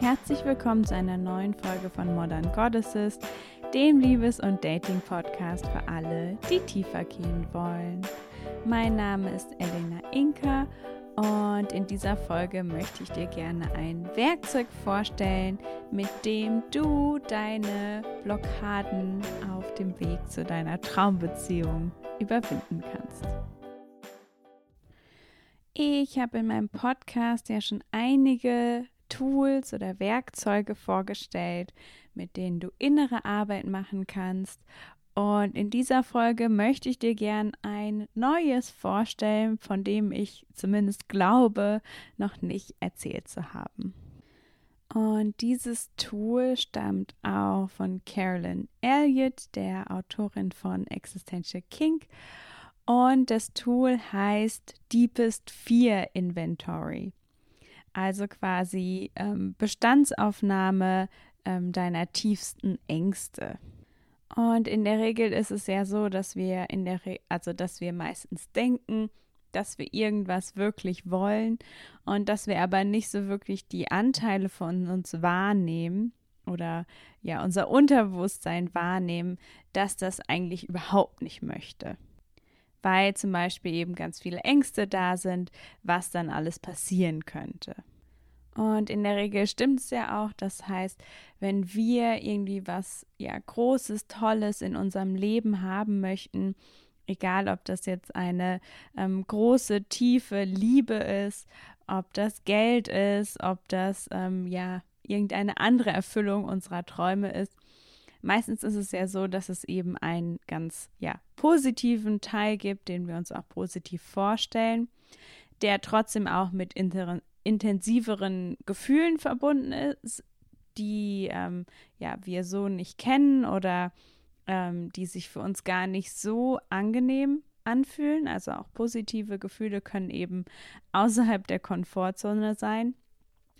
Herzlich willkommen zu einer neuen Folge von Modern Goddesses, dem Liebes- und Dating-Podcast für alle, die tiefer gehen wollen. Mein Name ist Elena Inka und in dieser Folge möchte ich dir gerne ein Werkzeug vorstellen, mit dem du deine Blockaden auf dem Weg zu deiner Traumbeziehung überwinden kannst. Ich habe in meinem Podcast ja schon einige Tools oder Werkzeuge vorgestellt, mit denen du innere Arbeit machen kannst. Und in dieser Folge möchte ich dir gern ein neues vorstellen, von dem ich zumindest glaube, noch nicht erzählt zu haben. Und dieses Tool stammt auch von Carolyn Elliott, der Autorin von Existential Kink. Und das Tool heißt Deepest Fear Inventory also quasi ähm, Bestandsaufnahme ähm, deiner tiefsten Ängste. Und in der Regel ist es ja so, dass wir in der Re also dass wir meistens denken, dass wir irgendwas wirklich wollen und dass wir aber nicht so wirklich die Anteile von uns wahrnehmen oder ja unser Unterbewusstsein wahrnehmen, dass das eigentlich überhaupt nicht möchte weil zum Beispiel eben ganz viele Ängste da sind, was dann alles passieren könnte. Und in der Regel stimmt es ja auch. Das heißt, wenn wir irgendwie was ja Großes, Tolles in unserem Leben haben möchten, egal ob das jetzt eine ähm, große, tiefe Liebe ist, ob das Geld ist, ob das ähm, ja irgendeine andere Erfüllung unserer Träume ist, Meistens ist es ja so, dass es eben einen ganz ja, positiven Teil gibt, den wir uns auch positiv vorstellen, der trotzdem auch mit intensiveren Gefühlen verbunden ist, die ähm, ja, wir so nicht kennen oder ähm, die sich für uns gar nicht so angenehm anfühlen. Also auch positive Gefühle können eben außerhalb der Komfortzone sein.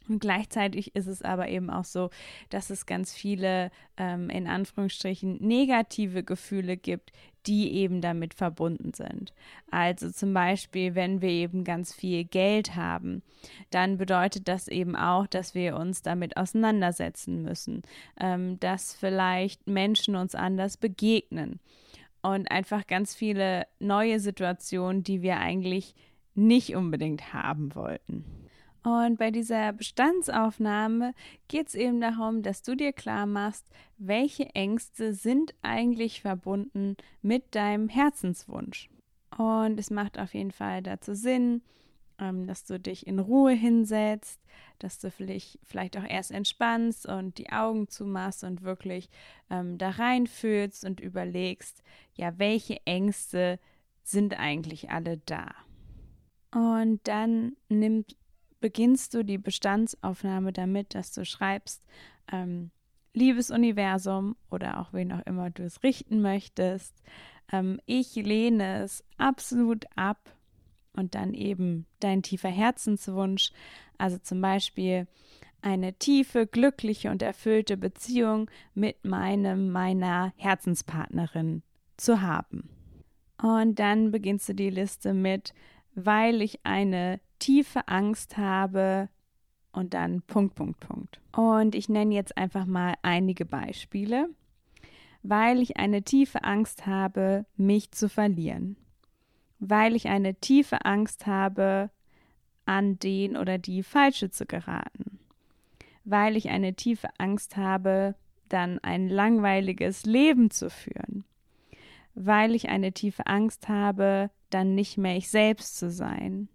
Und gleichzeitig ist es aber eben auch so, dass es ganz viele ähm, in Anführungsstrichen negative Gefühle gibt, die eben damit verbunden sind. Also zum Beispiel, wenn wir eben ganz viel Geld haben, dann bedeutet das eben auch, dass wir uns damit auseinandersetzen müssen, ähm, dass vielleicht Menschen uns anders begegnen und einfach ganz viele neue Situationen, die wir eigentlich nicht unbedingt haben wollten. Und bei dieser Bestandsaufnahme geht es eben darum, dass du dir klar machst, welche Ängste sind eigentlich verbunden mit deinem Herzenswunsch. Und es macht auf jeden Fall dazu Sinn, ähm, dass du dich in Ruhe hinsetzt, dass du vielleicht, auch erst entspannst und die Augen zumachst und wirklich ähm, da reinfühlst und überlegst, ja, welche Ängste sind eigentlich alle da. Und dann nimm beginnst du die Bestandsaufnahme damit, dass du schreibst, ähm, liebes Universum oder auch wen auch immer du es richten möchtest, ähm, ich lehne es absolut ab und dann eben dein tiefer Herzenswunsch, also zum Beispiel eine tiefe, glückliche und erfüllte Beziehung mit meinem, meiner Herzenspartnerin zu haben. Und dann beginnst du die Liste mit, weil ich eine tiefe Angst habe und dann Punkt, Punkt, Punkt. Und ich nenne jetzt einfach mal einige Beispiele, weil ich eine tiefe Angst habe, mich zu verlieren, weil ich eine tiefe Angst habe, an den oder die Falsche zu geraten, weil ich eine tiefe Angst habe, dann ein langweiliges Leben zu führen, weil ich eine tiefe Angst habe, dann nicht mehr ich selbst zu sein,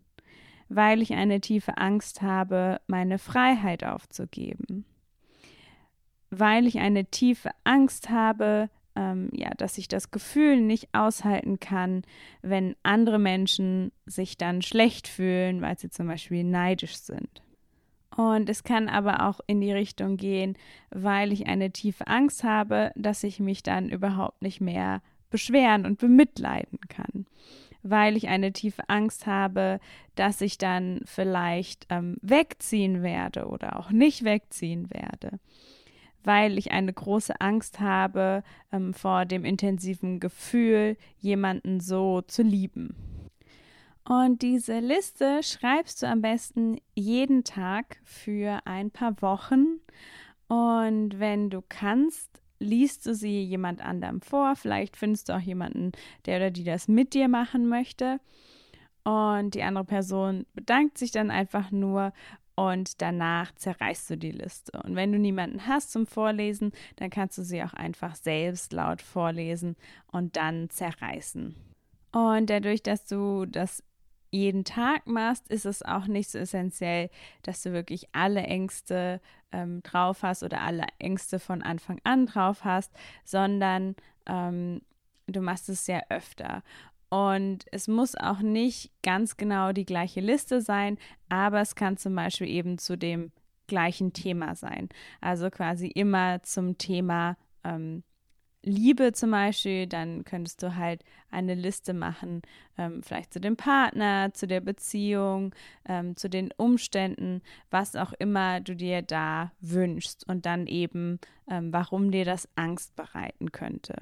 weil ich eine tiefe Angst habe, meine Freiheit aufzugeben, weil ich eine tiefe Angst habe, ähm, ja, dass ich das Gefühl nicht aushalten kann, wenn andere Menschen sich dann schlecht fühlen, weil sie zum Beispiel neidisch sind. Und es kann aber auch in die Richtung gehen, weil ich eine tiefe Angst habe, dass ich mich dann überhaupt nicht mehr beschweren und bemitleiden kann weil ich eine tiefe Angst habe, dass ich dann vielleicht ähm, wegziehen werde oder auch nicht wegziehen werde, weil ich eine große Angst habe ähm, vor dem intensiven Gefühl, jemanden so zu lieben. Und diese Liste schreibst du am besten jeden Tag für ein paar Wochen. Und wenn du kannst, liest du sie jemand anderem vor. Vielleicht findest du auch jemanden, der oder die das mit dir machen möchte. Und die andere Person bedankt sich dann einfach nur und danach zerreißt du die Liste. Und wenn du niemanden hast zum Vorlesen, dann kannst du sie auch einfach selbst laut vorlesen und dann zerreißen. Und dadurch, dass du das jeden Tag machst, ist es auch nicht so essentiell, dass du wirklich alle Ängste ähm, drauf hast oder alle Ängste von Anfang an drauf hast, sondern ähm, du machst es sehr öfter. Und es muss auch nicht ganz genau die gleiche Liste sein, aber es kann zum Beispiel eben zu dem gleichen Thema sein. Also quasi immer zum Thema ähm, Liebe zum Beispiel, dann könntest du halt eine Liste machen, ähm, vielleicht zu dem Partner, zu der Beziehung, ähm, zu den Umständen, was auch immer du dir da wünschst und dann eben, ähm, warum dir das Angst bereiten könnte.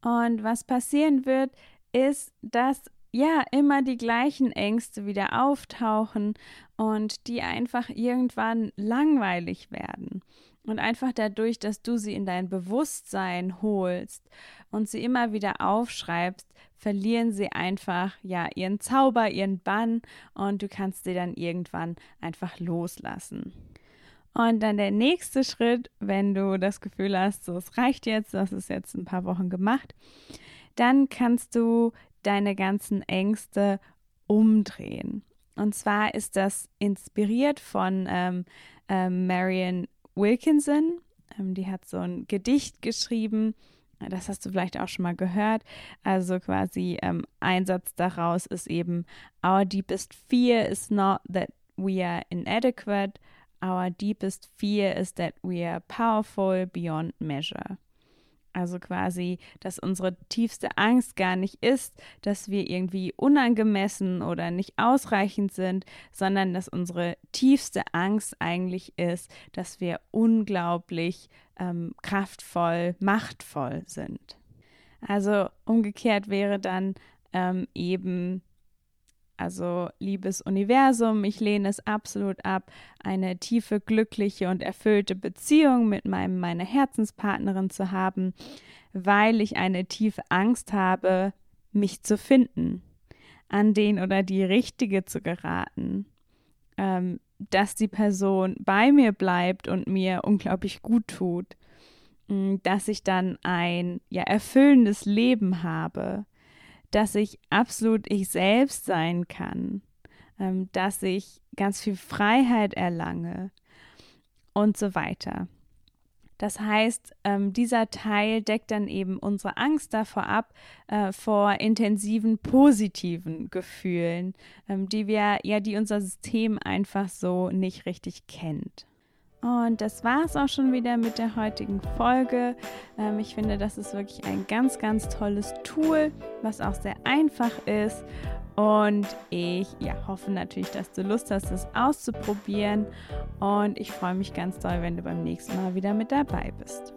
Und was passieren wird, ist, dass ja immer die gleichen Ängste wieder auftauchen und die einfach irgendwann langweilig werden. Und einfach dadurch, dass du sie in dein Bewusstsein holst und sie immer wieder aufschreibst, verlieren sie einfach ja ihren Zauber, ihren Bann und du kannst sie dann irgendwann einfach loslassen. Und dann der nächste Schritt, wenn du das Gefühl hast, so es reicht jetzt, das ist jetzt ein paar Wochen gemacht, dann kannst du deine ganzen Ängste umdrehen. Und zwar ist das inspiriert von ähm, ähm, Marion Wilkinson. Ähm, die hat so ein Gedicht geschrieben. Das hast du vielleicht auch schon mal gehört. Also quasi ähm, ein Satz daraus ist eben, Our deepest fear is not that we are inadequate. Our deepest fear is that we are powerful beyond measure. Also quasi, dass unsere tiefste Angst gar nicht ist, dass wir irgendwie unangemessen oder nicht ausreichend sind, sondern dass unsere tiefste Angst eigentlich ist, dass wir unglaublich ähm, kraftvoll, machtvoll sind. Also umgekehrt wäre dann ähm, eben also liebes Universum, ich lehne es absolut ab, eine tiefe, glückliche und erfüllte Beziehung mit meinem, meiner Herzenspartnerin zu haben, weil ich eine tiefe Angst habe, mich zu finden, an den oder die Richtige zu geraten, ähm, dass die Person bei mir bleibt und mir unglaublich gut tut, mm, dass ich dann ein ja erfüllendes Leben habe, dass ich absolut ich selbst sein kann, ähm, dass ich ganz viel Freiheit erlange und so weiter. Das heißt, ähm, dieser Teil deckt dann eben unsere Angst davor ab, äh, vor intensiven positiven Gefühlen, ähm, die wir ja, die unser System einfach so nicht richtig kennt. Und das war es auch schon wieder mit der heutigen Folge. Ähm, ich finde, das ist wirklich ein ganz, ganz tolles Tool, was auch sehr einfach ist. Und ich ja, hoffe natürlich, dass du Lust hast, es auszuprobieren. Und ich freue mich ganz doll, wenn du beim nächsten Mal wieder mit dabei bist.